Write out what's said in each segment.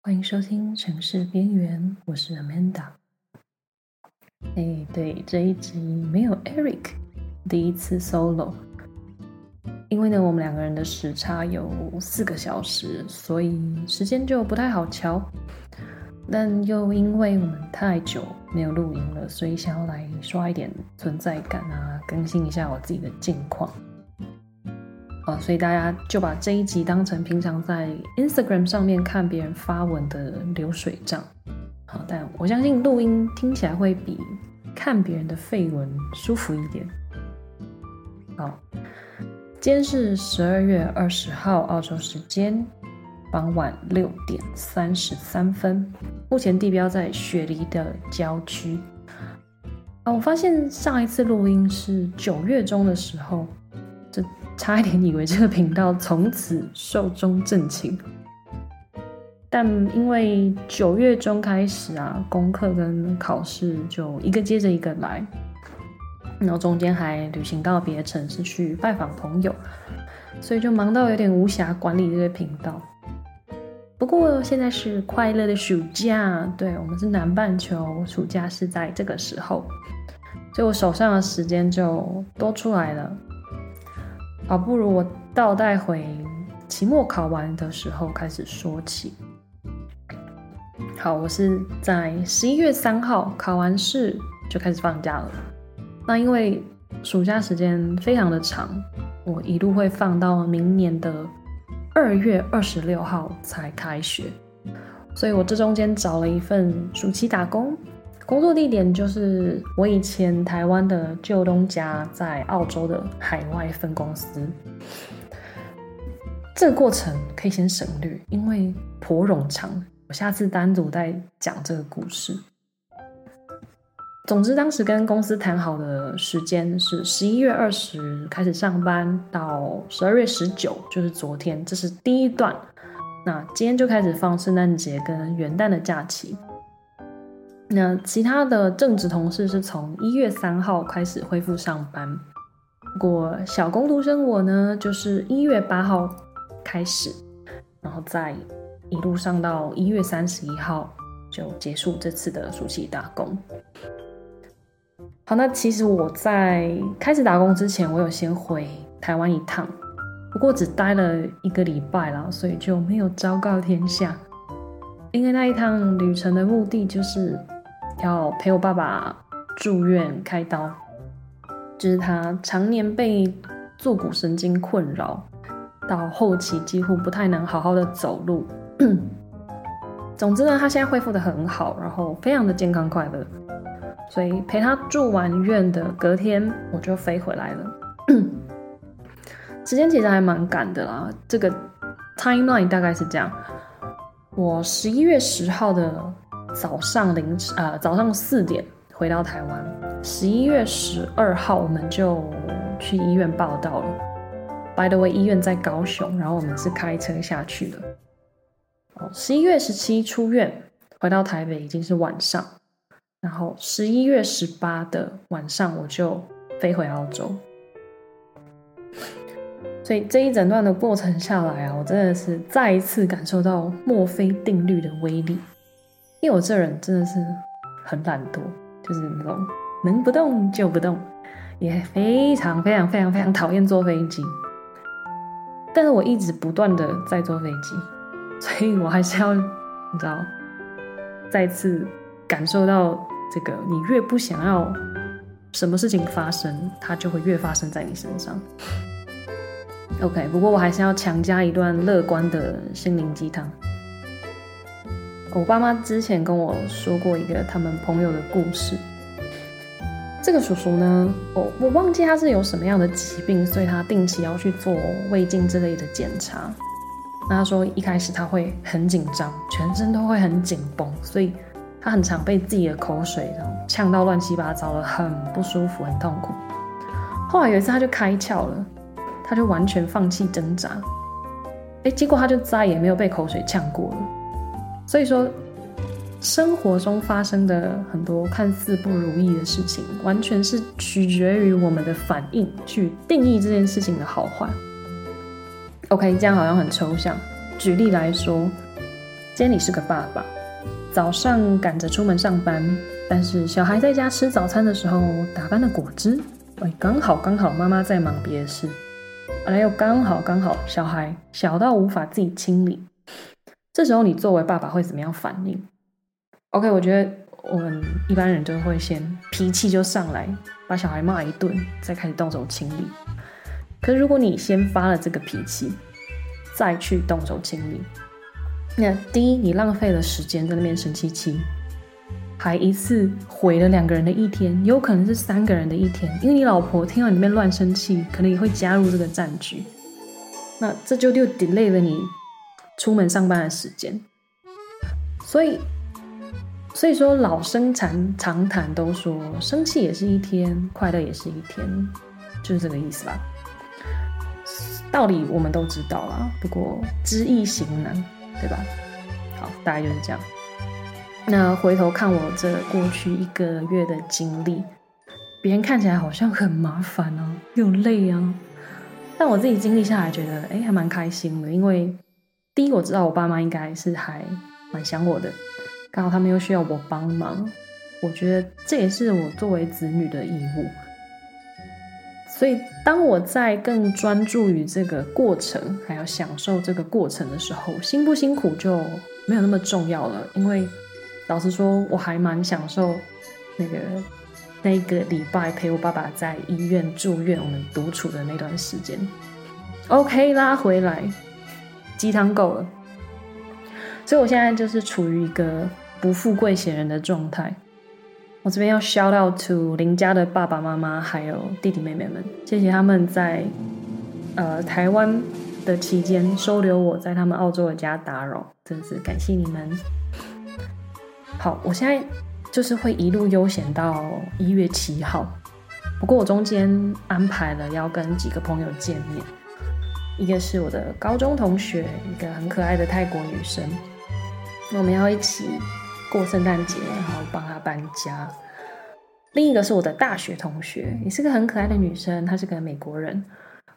欢迎收听《城市边缘》，我是 Amanda。哎，对，这一集没有 Eric，第一次 solo。因为呢，我们两个人的时差有四个小时，所以时间就不太好瞧。但又因为我们太久没有录音了，所以想要来刷一点存在感啊，更新一下我自己的近况。啊，所以大家就把这一集当成平常在 Instagram 上面看别人发文的流水账。好，但我相信录音听起来会比看别人的废文舒服一点。好，今天是十二月二十号，澳洲时间傍晚六点三十三分，目前地标在雪梨的郊区。啊，我发现上一次录音是九月中的时候，这。差一点以为这个频道从此寿终正寝，但因为九月中开始啊，功课跟考试就一个接着一个来，然后中间还旅行到别的城市去拜访朋友，所以就忙到有点无暇管理这个频道。不过现在是快乐的暑假，对我们是南半球，暑假是在这个时候，所以我手上的时间就多出来了。好，不如我倒带回期末考完的时候开始说起。好，我是在十一月三号考完试就开始放假了。那因为暑假时间非常的长，我一路会放到明年的二月二十六号才开学，所以我这中间找了一份暑期打工。工作地点就是我以前台湾的旧东家在澳洲的海外分公司。这个过程可以先省略，因为颇冗长，我下次单独再讲这个故事。总之，当时跟公司谈好的时间是十一月二十开始上班，到十二月十九，就是昨天，这是第一段。那今天就开始放圣诞节跟元旦的假期。那其他的正职同事是从一月三号开始恢复上班，不过小工读生我呢，就是一月八号开始，然后再一路上到一月三十一号就结束这次的暑期打工。好，那其实我在开始打工之前，我有先回台湾一趟，不过只待了一个礼拜啦，所以就没有昭告天下，因为那一趟旅程的目的就是。要陪我爸爸住院开刀，就是他常年被坐骨神经困扰，到后期几乎不太能好好的走路。总之呢，他现在恢复的很好，然后非常的健康快乐。所以陪他住完院的隔天，我就飞回来了。时间其实还蛮赶的啦，这个 timeline 大概是这样：我十一月十号的。早上凌晨，呃，早上四点回到台湾。十一月十二号，我们就去医院报道了。By the way，医院在高雄，然后我们是开车下去的。哦，十一月十七出院，回到台北已经是晚上。然后十一月十八的晚上，我就飞回澳洲。所以这一整段的过程下来啊，我真的是再一次感受到墨菲定律的威力。因为我这人真的是很懒惰，就是那种能不动就不动，也非常非常非常非常讨厌坐飞机。但是我一直不断的在坐飞机，所以我还是要你知道，再次感受到这个：你越不想要什么事情发生，它就会越发生在你身上。OK，不过我还是要强加一段乐观的心灵鸡汤。我爸妈之前跟我说过一个他们朋友的故事。这个叔叔呢，我我忘记他是有什么样的疾病，所以他定期要去做胃镜之类的检查。那他说一开始他会很紧张，全身都会很紧绷，所以他很常被自己的口水呛到乱七八糟的，很不舒服，很痛苦。后来有一次他就开窍了，他就完全放弃挣扎，哎，结果他就再也没有被口水呛过了。所以说，生活中发生的很多看似不如意的事情，完全是取决于我们的反应去定义这件事情的好坏。OK，这样好像很抽象。举例来说，今天你是个爸爸，早上赶着出门上班，但是小孩在家吃早餐的时候打翻了果汁，哎，刚好刚好妈妈在忙别的事，哎又刚好刚好小孩小到无法自己清理，这时候你作为爸爸会怎么样反应？OK，我觉得我们一般人就会先脾气就上来，把小孩骂一顿，再开始动手清理。可是如果你先发了这个脾气，再去动手清理，那第一，你浪费了时间在那边生气气，还一次毁了两个人的一天，有可能是三个人的一天，因为你老婆听到你那边乱生气，可能也会加入这个战局，那这就就 delay 了你出门上班的时间。所以，所以说老生常常谈都说，生气也是一天，快乐也是一天，就是这个意思吧。道理我们都知道啦，不过知易行难，对吧？好，大概就是这样。那回头看我这过去一个月的经历，别人看起来好像很麻烦啊，又累啊，但我自己经历下来，觉得哎，还蛮开心的。因为第一，我知道我爸妈应该是还蛮想我的，刚好他们又需要我帮忙，我觉得这也是我作为子女的义务。所以，当我在更专注于这个过程，还要享受这个过程的时候，辛不辛苦就没有那么重要了。因为老实说，我还蛮享受那个那个礼拜陪我爸爸在医院住院，我们独处的那段时间。OK，拉回来，鸡汤够了。所以我现在就是处于一个不富贵闲人的状态。我这边要 shout out to 邻家的爸爸妈妈，还有弟弟妹妹们，谢谢他们在呃台湾的期间收留我在他们澳洲的家打扰，真是感谢你们。好，我现在就是会一路悠闲到一月七号，不过我中间安排了要跟几个朋友见面，一个是我的高中同学，一个很可爱的泰国女生，我们要一起。过圣诞节，然后帮他搬家。另一个是我的大学同学，也是个很可爱的女生，她是个美国人。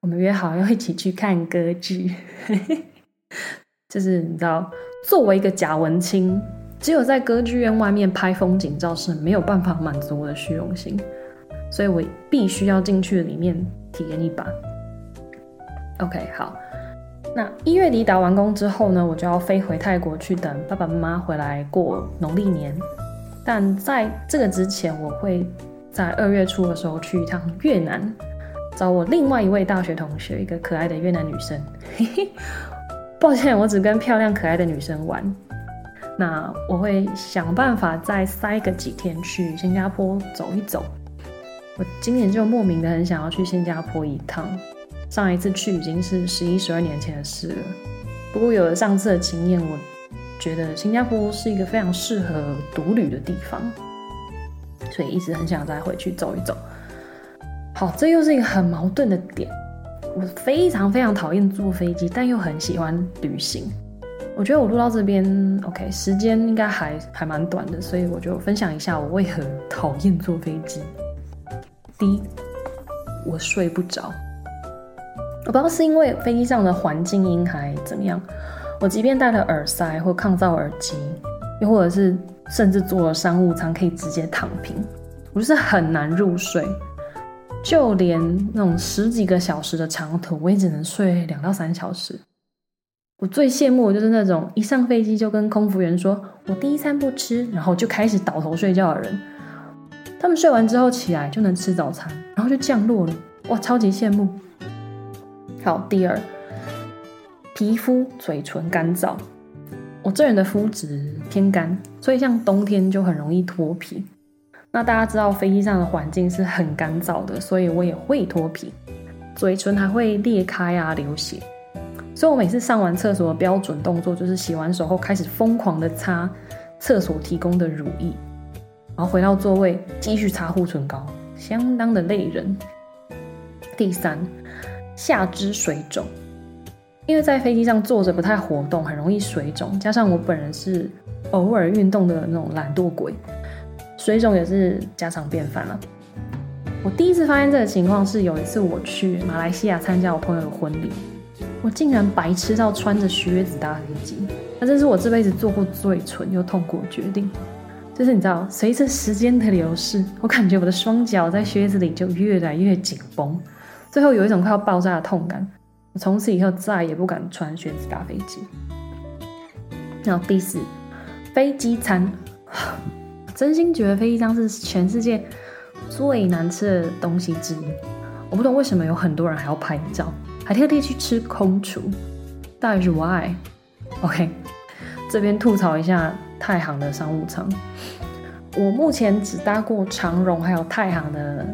我们约好要一起去看歌剧，就是你知道，作为一个假文青，只有在歌剧院外面拍风景照是没有办法满足我的虚荣心，所以我必须要进去里面体验一把。OK，好。那一月底打完工之后呢，我就要飞回泰国去等爸爸妈妈回来过农历年。但在这个之前，我会在二月初的时候去一趟越南，找我另外一位大学同学，一个可爱的越南女生。抱歉，我只跟漂亮可爱的女生玩。那我会想办法再塞个几天去新加坡走一走。我今年就莫名的很想要去新加坡一趟。上一次去已经是十一、十二年前的事了。不过有了上次的经验，我觉得新加坡是一个非常适合独旅的地方，所以一直很想再回去走一走。好，这又是一个很矛盾的点。我非常非常讨厌坐飞机，但又很喜欢旅行。我觉得我录到这边，OK，时间应该还还蛮短的，所以我就分享一下我为何讨厌坐飞机。第一，我睡不着。我不知道是因为飞机上的环境音还怎么样，我即便戴了耳塞或抗噪耳机，又或者是甚至坐了商务舱可以直接躺平，我就是很难入睡。就连那种十几个小时的长途，我也只能睡两到三小时。我最羡慕的就是那种一上飞机就跟空服员说“我第一餐不吃”，然后就开始倒头睡觉的人。他们睡完之后起来就能吃早餐，然后就降落了。哇，超级羡慕。好，第二，皮肤嘴唇干燥。我这人的肤质偏干，所以像冬天就很容易脱皮。那大家知道飞机上的环境是很干燥的，所以我也会脱皮，嘴唇还会裂开啊，流血。所以我每次上完厕所的标准动作就是洗完手后开始疯狂的擦厕所提供的乳液，然后回到座位继续擦护唇膏，相当的累人。第三。下肢水肿，因为在飞机上坐着不太活动，很容易水肿。加上我本人是偶尔运动的那种懒惰鬼，水肿也是家常便饭了。我第一次发现这个情况是有一次我去马来西亚参加我朋友的婚礼，我竟然白痴到穿着靴子搭飞机，那这是我这辈子做过最蠢又痛苦的决定。就是你知道，随着时间的流逝，我感觉我的双脚在靴子里就越来越紧绷，最后有一种快要爆炸的痛感。我从此以后再也不敢穿靴子搭飞机。然后第四，飞机餐，真心觉得飞机餐是全世界最难吃的东西之一。我不懂为什么有很多人还要拍照，还特地去吃空厨，到底是 why？OK，这边吐槽一下太行的商务舱。我目前只搭过长荣还有太行的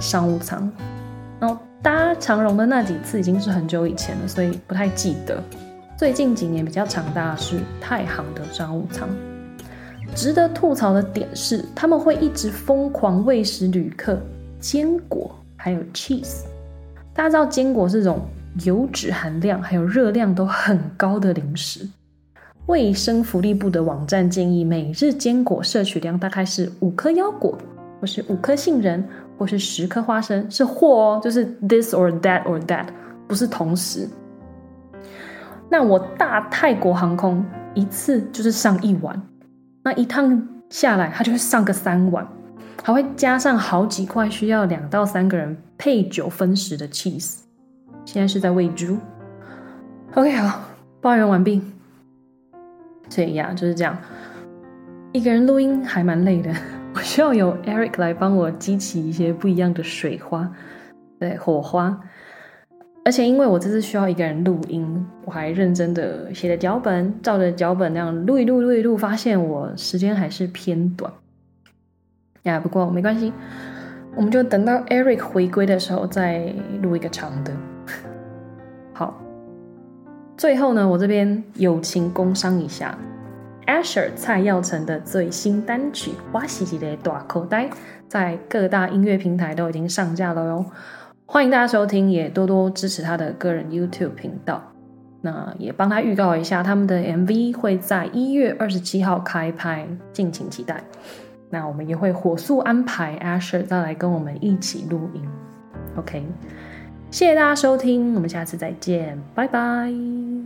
商务舱，搭长荣的那几次已经是很久以前了，所以不太记得。最近几年比较常搭的是太行的商务舱。值得吐槽的点是，他们会一直疯狂喂食旅客坚果，还有 cheese。大家知道坚果是种油脂含量还有热量都很高的零食。卫生福利部的网站建议，每日坚果摄取量大概是五颗腰果，或是五颗杏仁，或是十颗花生，是或哦，就是 this or that or that，不是同时。那我大泰国航空一次就是上一碗，那一趟下来，它就会上个三碗，还会加上好几块需要两到三个人配酒分食的 cheese。现在是在喂猪。OK，好，抱怨完毕。所以呀，就是这样，一个人录音还蛮累的，我需要有 Eric 来帮我激起一些不一样的水花，对，火花。而且因为我这次需要一个人录音，我还认真的写了脚本，照着脚本那样录一录，录一录，发现我时间还是偏短。呀，不过没关系，我们就等到 Eric 回归的时候再录一个长的。好，最后呢，我这边友情工商一下，Asher 蔡耀成的最新单曲《哇西西的大口袋》在各大音乐平台都已经上架了哟。欢迎大家收听，也多多支持他的个人 YouTube 频道。那也帮他预告一下，他们的 MV 会在一月二十七号开拍，敬请期待。那我们也会火速安排 Asher 再来跟我们一起录音。OK，谢谢大家收听，我们下次再见，拜拜。